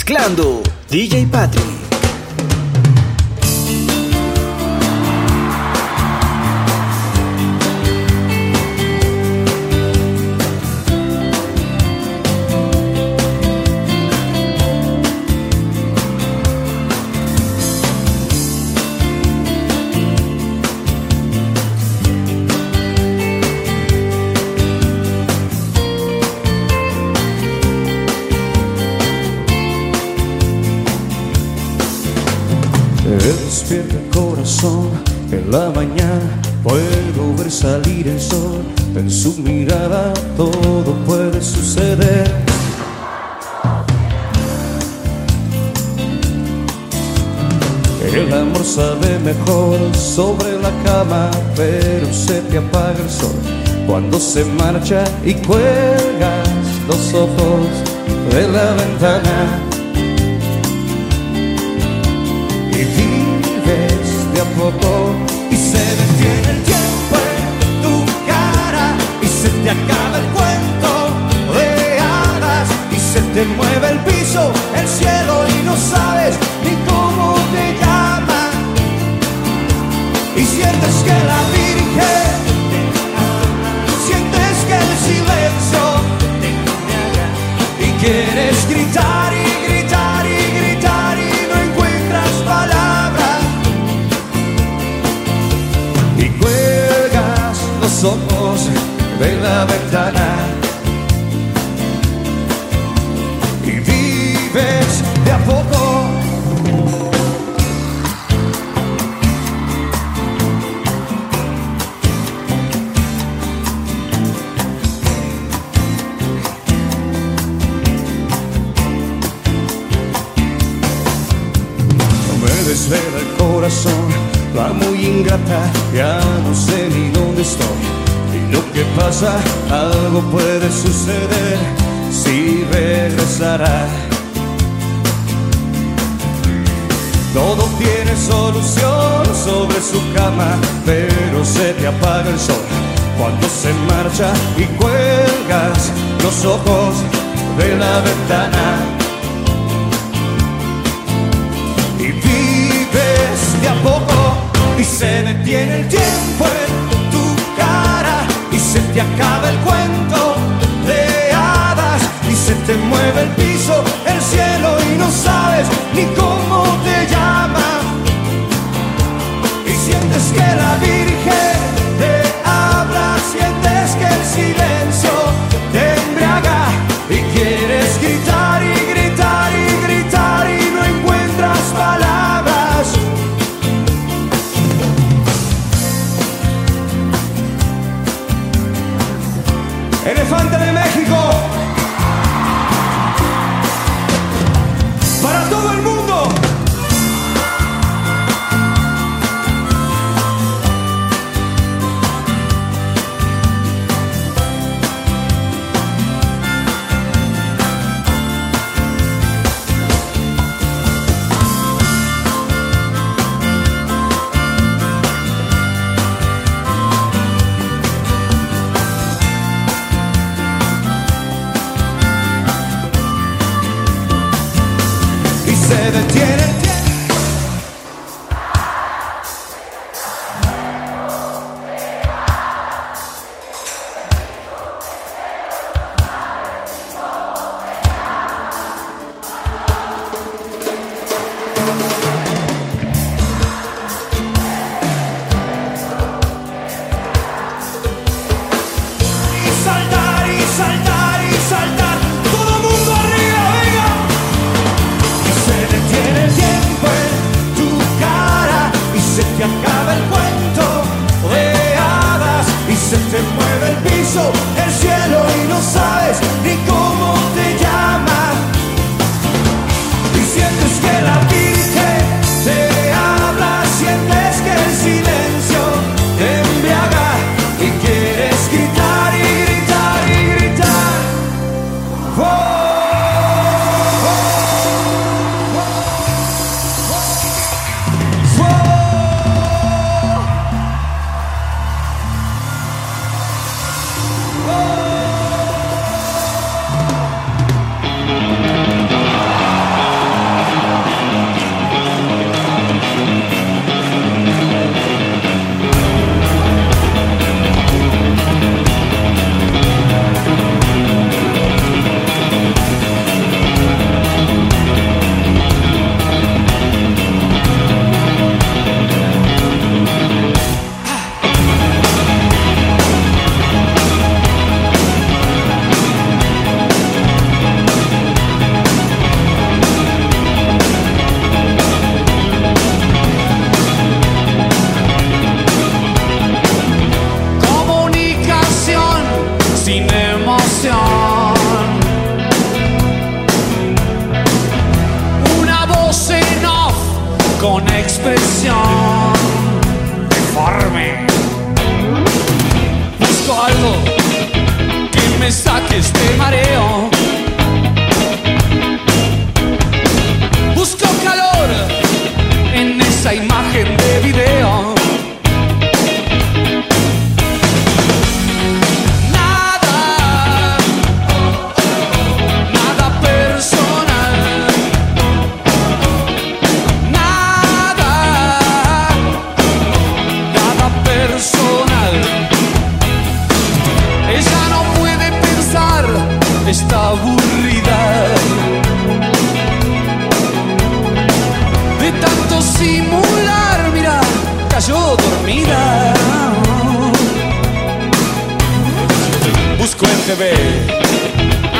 Mezclando DJ Patrick. Su mirada todo puede suceder. El amor sabe mejor sobre la cama pero se te apaga el sol cuando se marcha y cuelgas los ojos de la ventana. De a poco te mueve el piso, el cielo y no sabes ni cómo te llaman y sientes que la Virgen sientes que el silencio y quieres gritar y ojos de la ventana desvela el corazón va muy ingrata, ya no sé ni dónde estoy. Y lo que pasa, algo puede suceder si regresará. Todo tiene solución sobre su cama, pero se te apaga el sol cuando se marcha y cuelgas los ojos de la ventana. Y se detiene el tiempo en tu cara y se te acaba el cuento de hadas y se te mueve el piso, el cielo y no sabes ni cómo te llama. Y sientes que la Virgen te habla, sientes que el silencio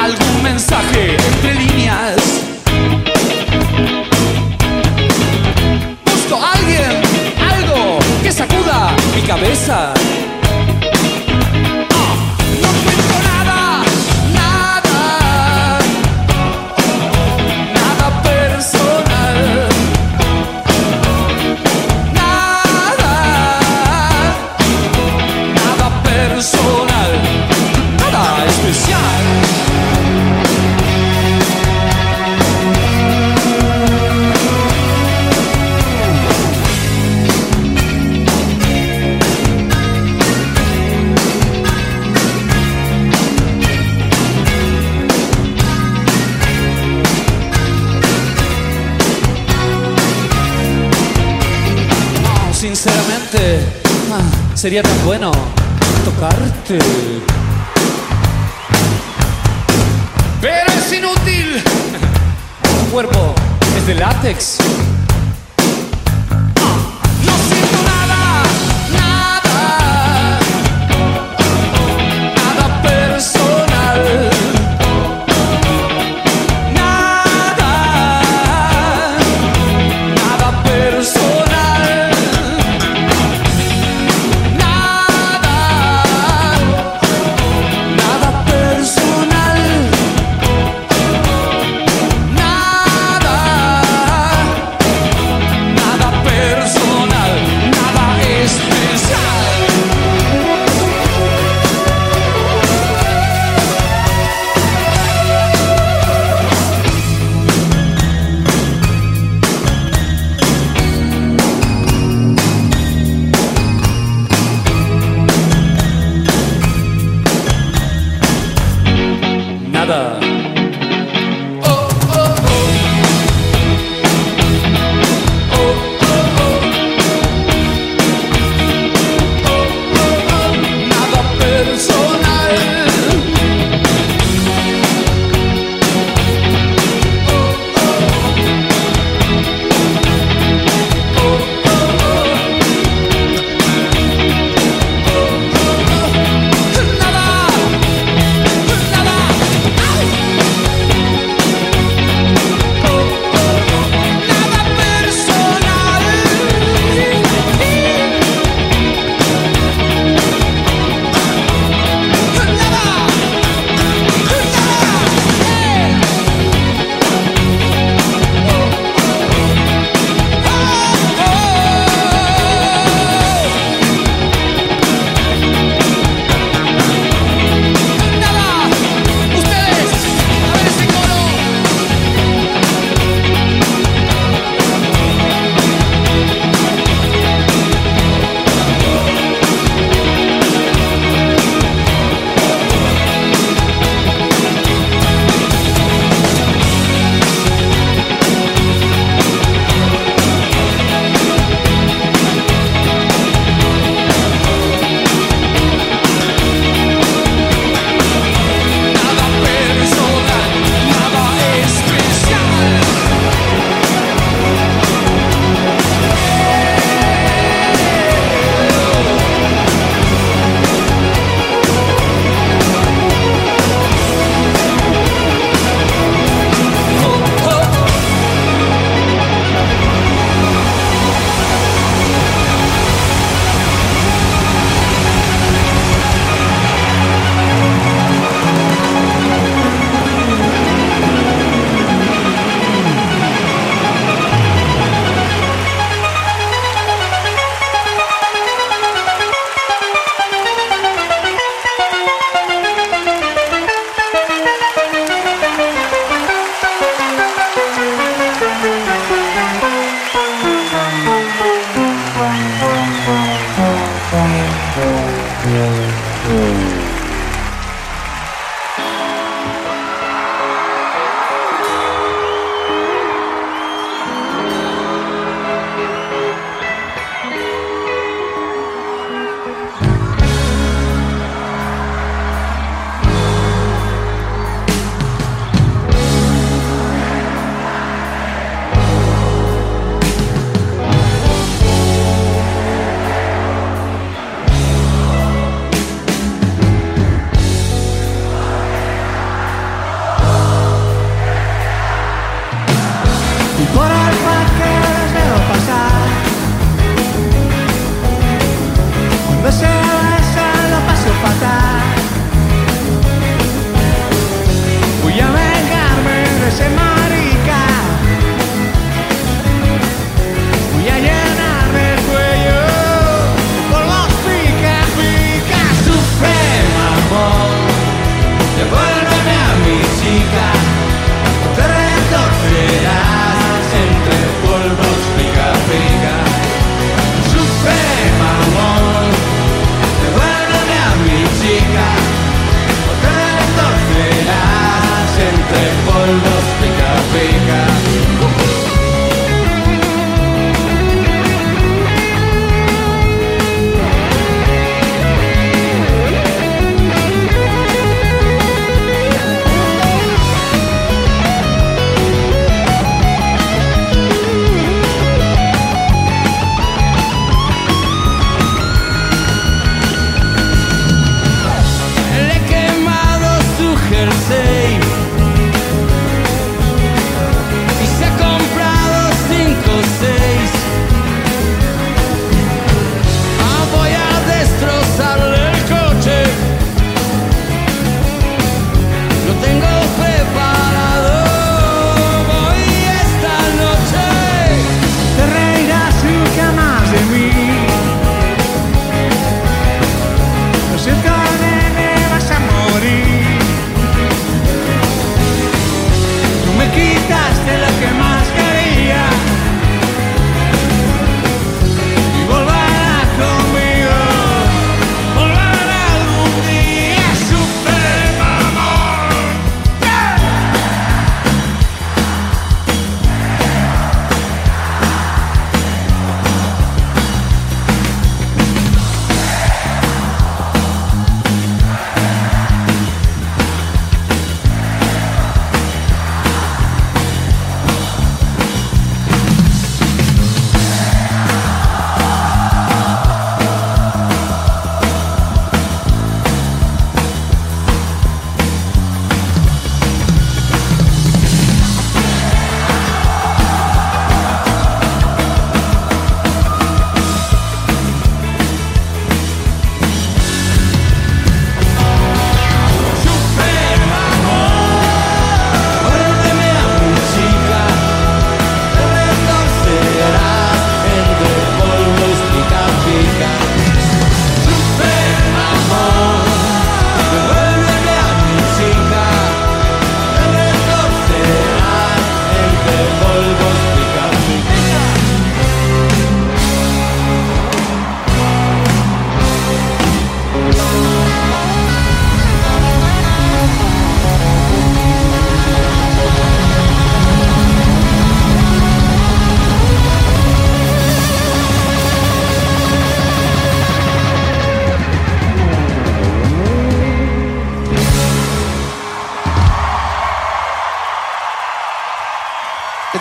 algún mensaje sería tan bueno tocarte. Pero es inútil. Tu cuerpo es de látex.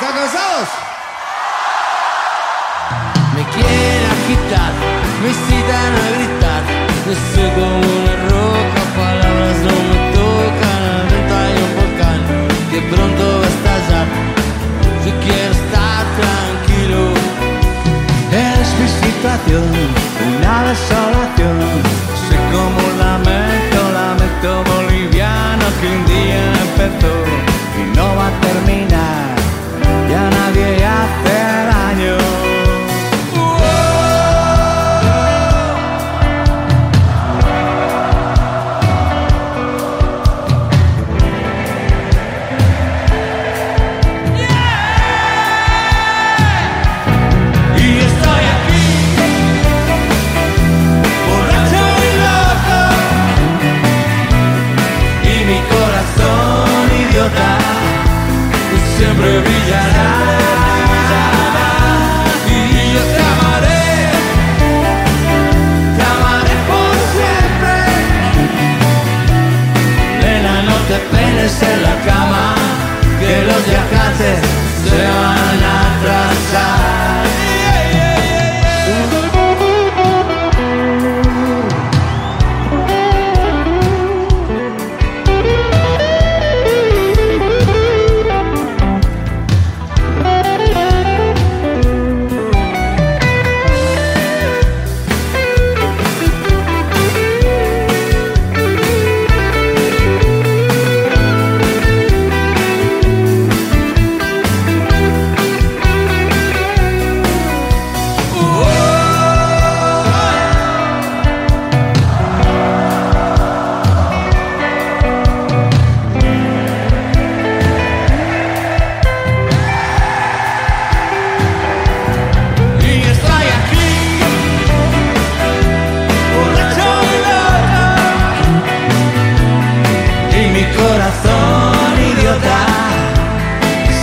¿Están cansados? Me quieren agitar, me incitan a gritar. No sé como una roca, palabras no me tocan. A venta y un volcán que pronto va a estallar. Yo quiero estar tranquilo. Es mi situación, una desolación. Sé como lamento, lamento boliviano que un día empezó y no va a terminar cheguei até en la cama, que los viajantes se van a atrasar.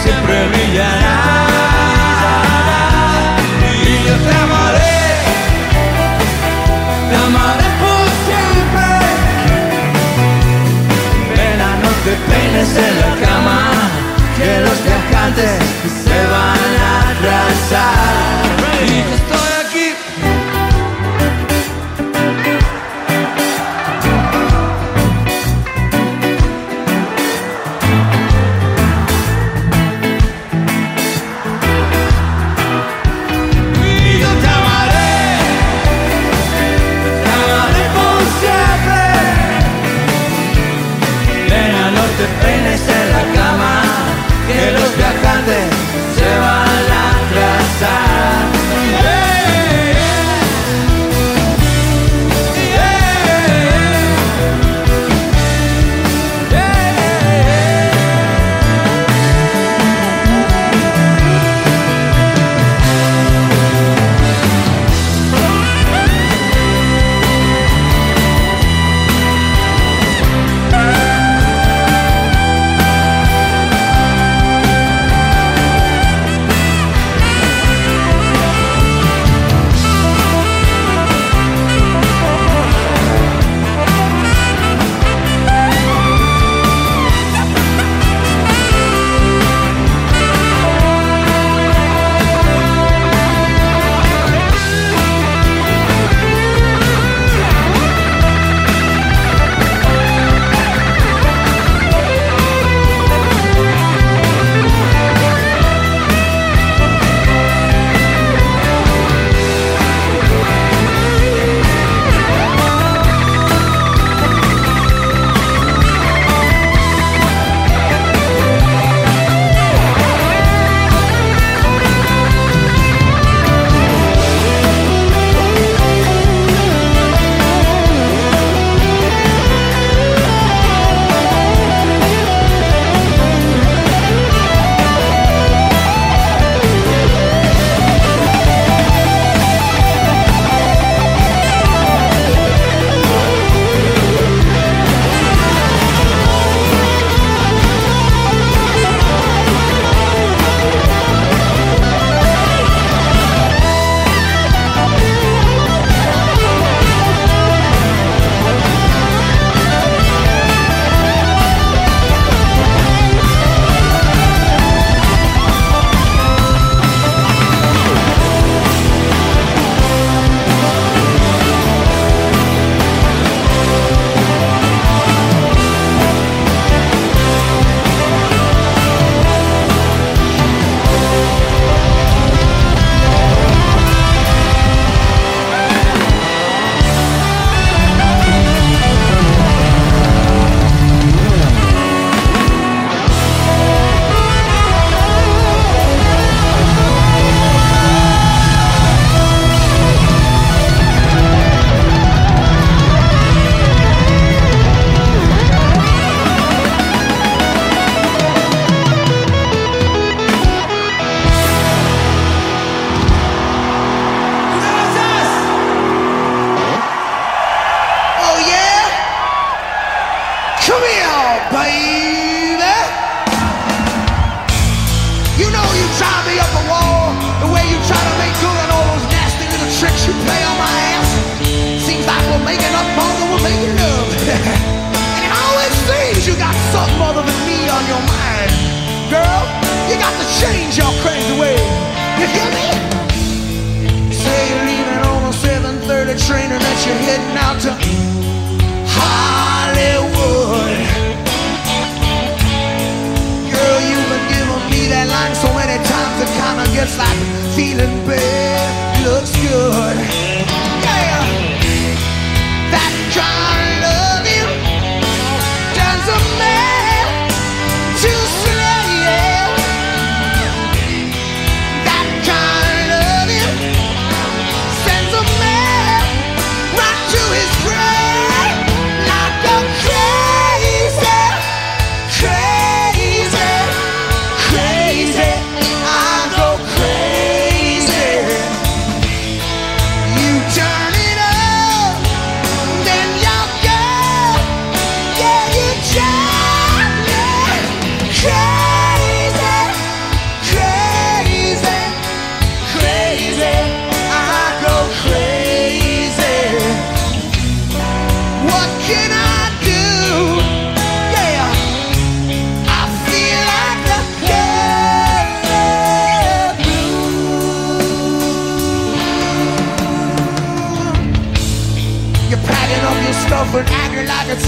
siempre brillará. Y yo te amaré, te amaré por siempre. Nena, no te peines en la cama, que los viajantes se van a arrasar.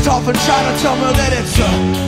off and try to tell me that it's up.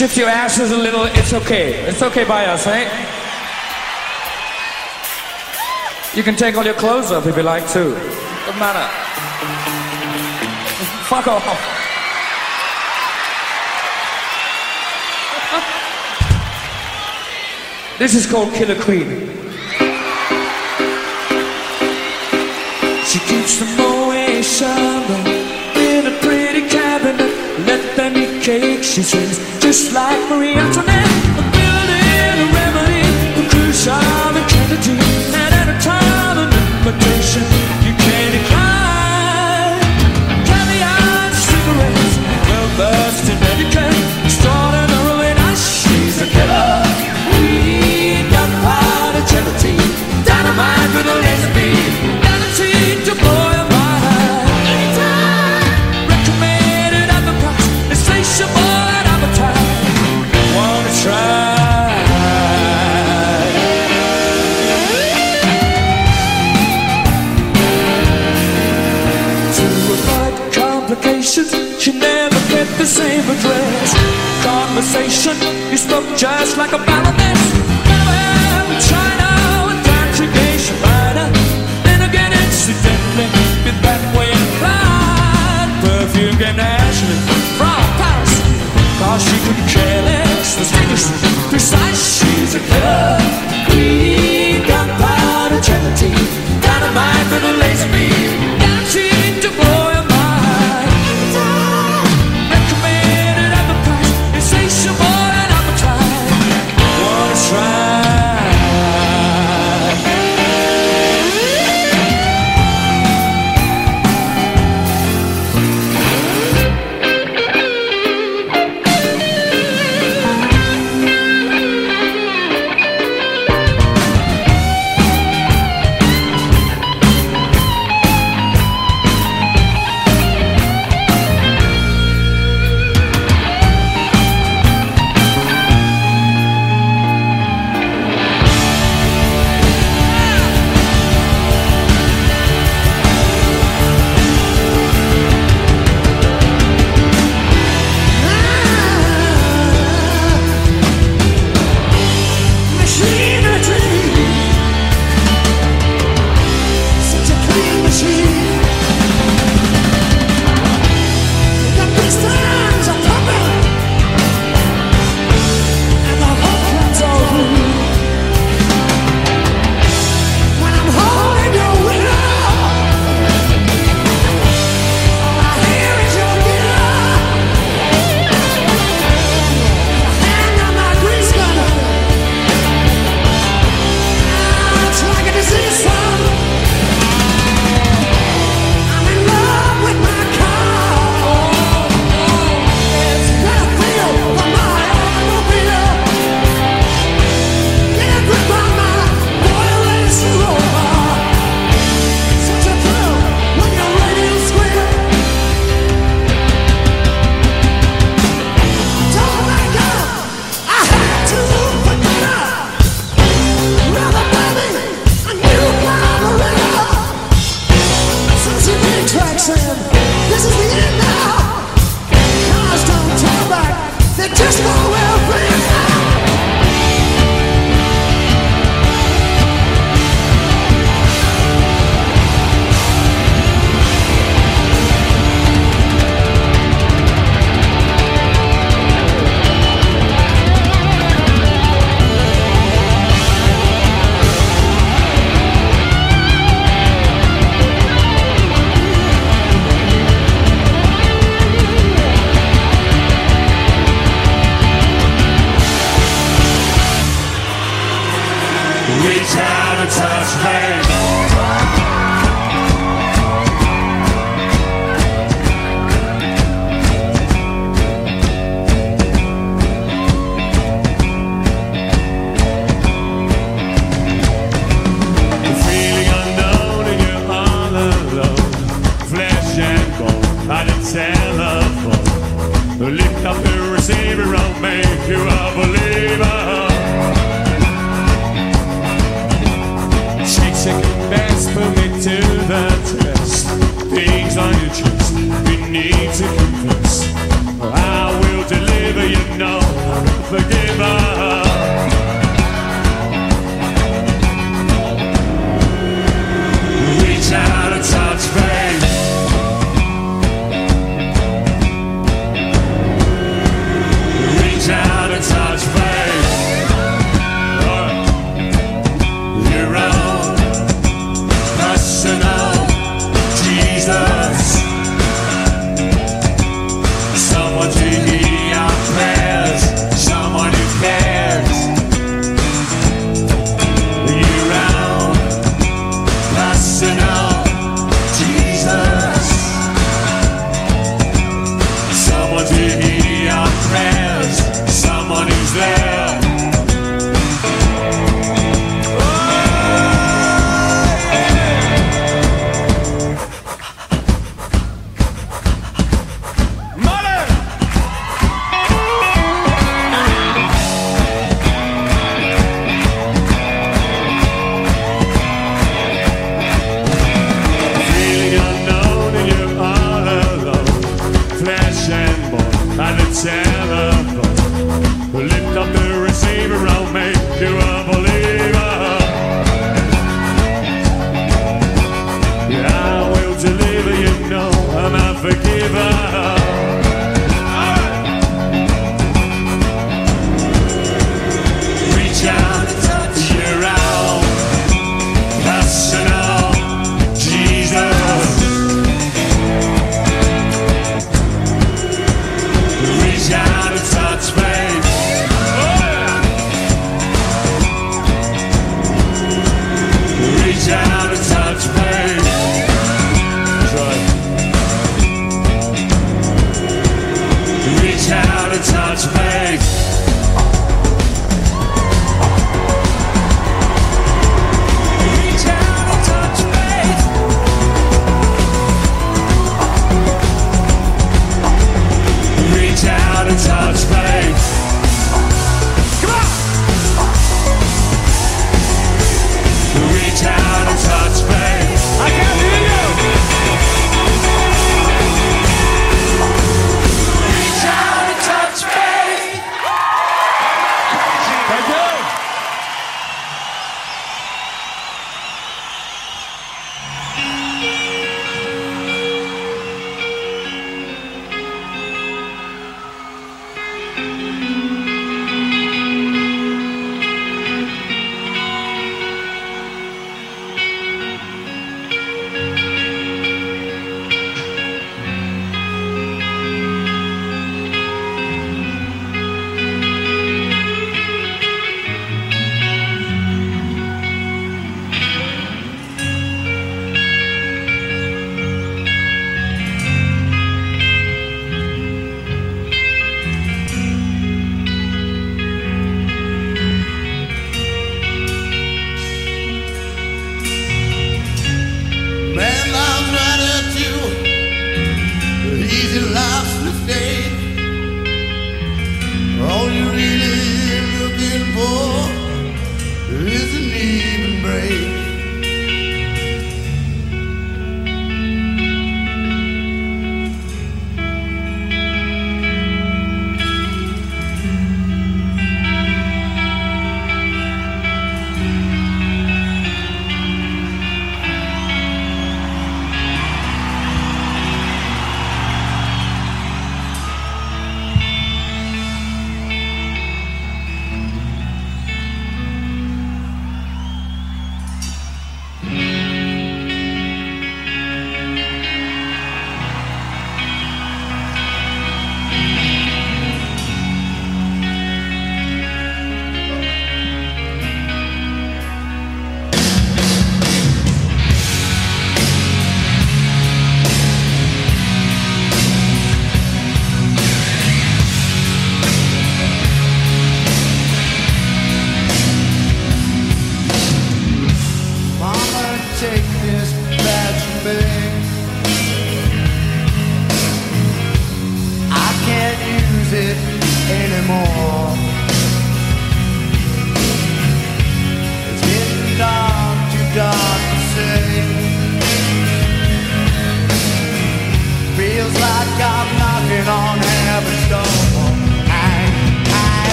Shift your asses a little, it's okay. It's okay by us, eh? You can take all your clothes off if you like to. Doesn't matter. Fuck off. This is called Killer Queen. She keeps the Moet cake, she sings, just like Marie Antoinette. Complications, she never kept the same address. Conversation, you spoke just like a baroness. Never with China, with conjugation minor. Then again, incidentally, been that way inclined. Perfume came naturally from Paris. Cause she couldn't care less, distinguished, precise. She's a killer queen, gunpowder gelatine, dynamite a laser beam,